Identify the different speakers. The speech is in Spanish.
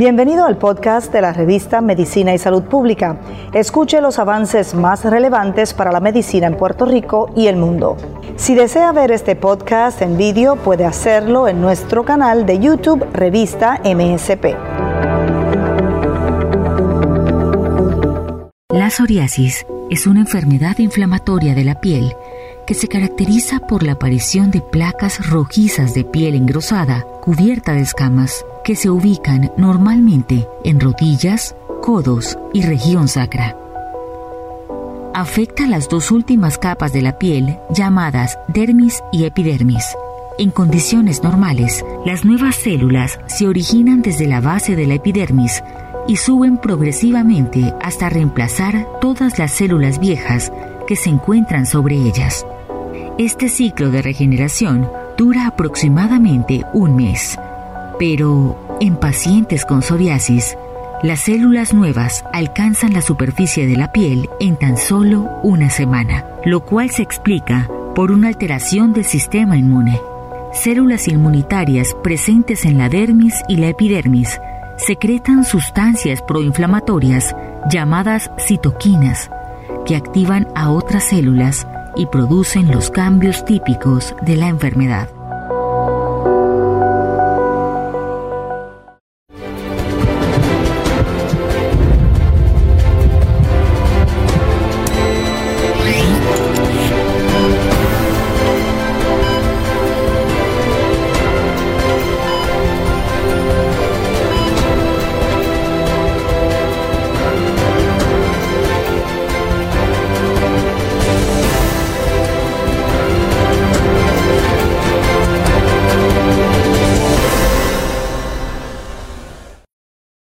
Speaker 1: Bienvenido al podcast de la revista Medicina y Salud Pública. Escuche los avances más relevantes para la medicina en Puerto Rico y el mundo. Si desea ver este podcast en vídeo, puede hacerlo en nuestro canal de YouTube Revista MSP.
Speaker 2: La psoriasis es una enfermedad inflamatoria de la piel que se caracteriza por la aparición de placas rojizas de piel engrosada cubierta de escamas que se ubican normalmente en rodillas, codos y región sacra. Afecta las dos últimas capas de la piel llamadas dermis y epidermis. En condiciones normales, las nuevas células se originan desde la base de la epidermis y suben progresivamente hasta reemplazar todas las células viejas que se encuentran sobre ellas. Este ciclo de regeneración dura aproximadamente un mes, pero en pacientes con psoriasis, las células nuevas alcanzan la superficie de la piel en tan solo una semana, lo cual se explica por una alteración del sistema inmune. Células inmunitarias presentes en la dermis y la epidermis secretan sustancias proinflamatorias llamadas citoquinas que activan a otras células y producen los cambios típicos de la enfermedad.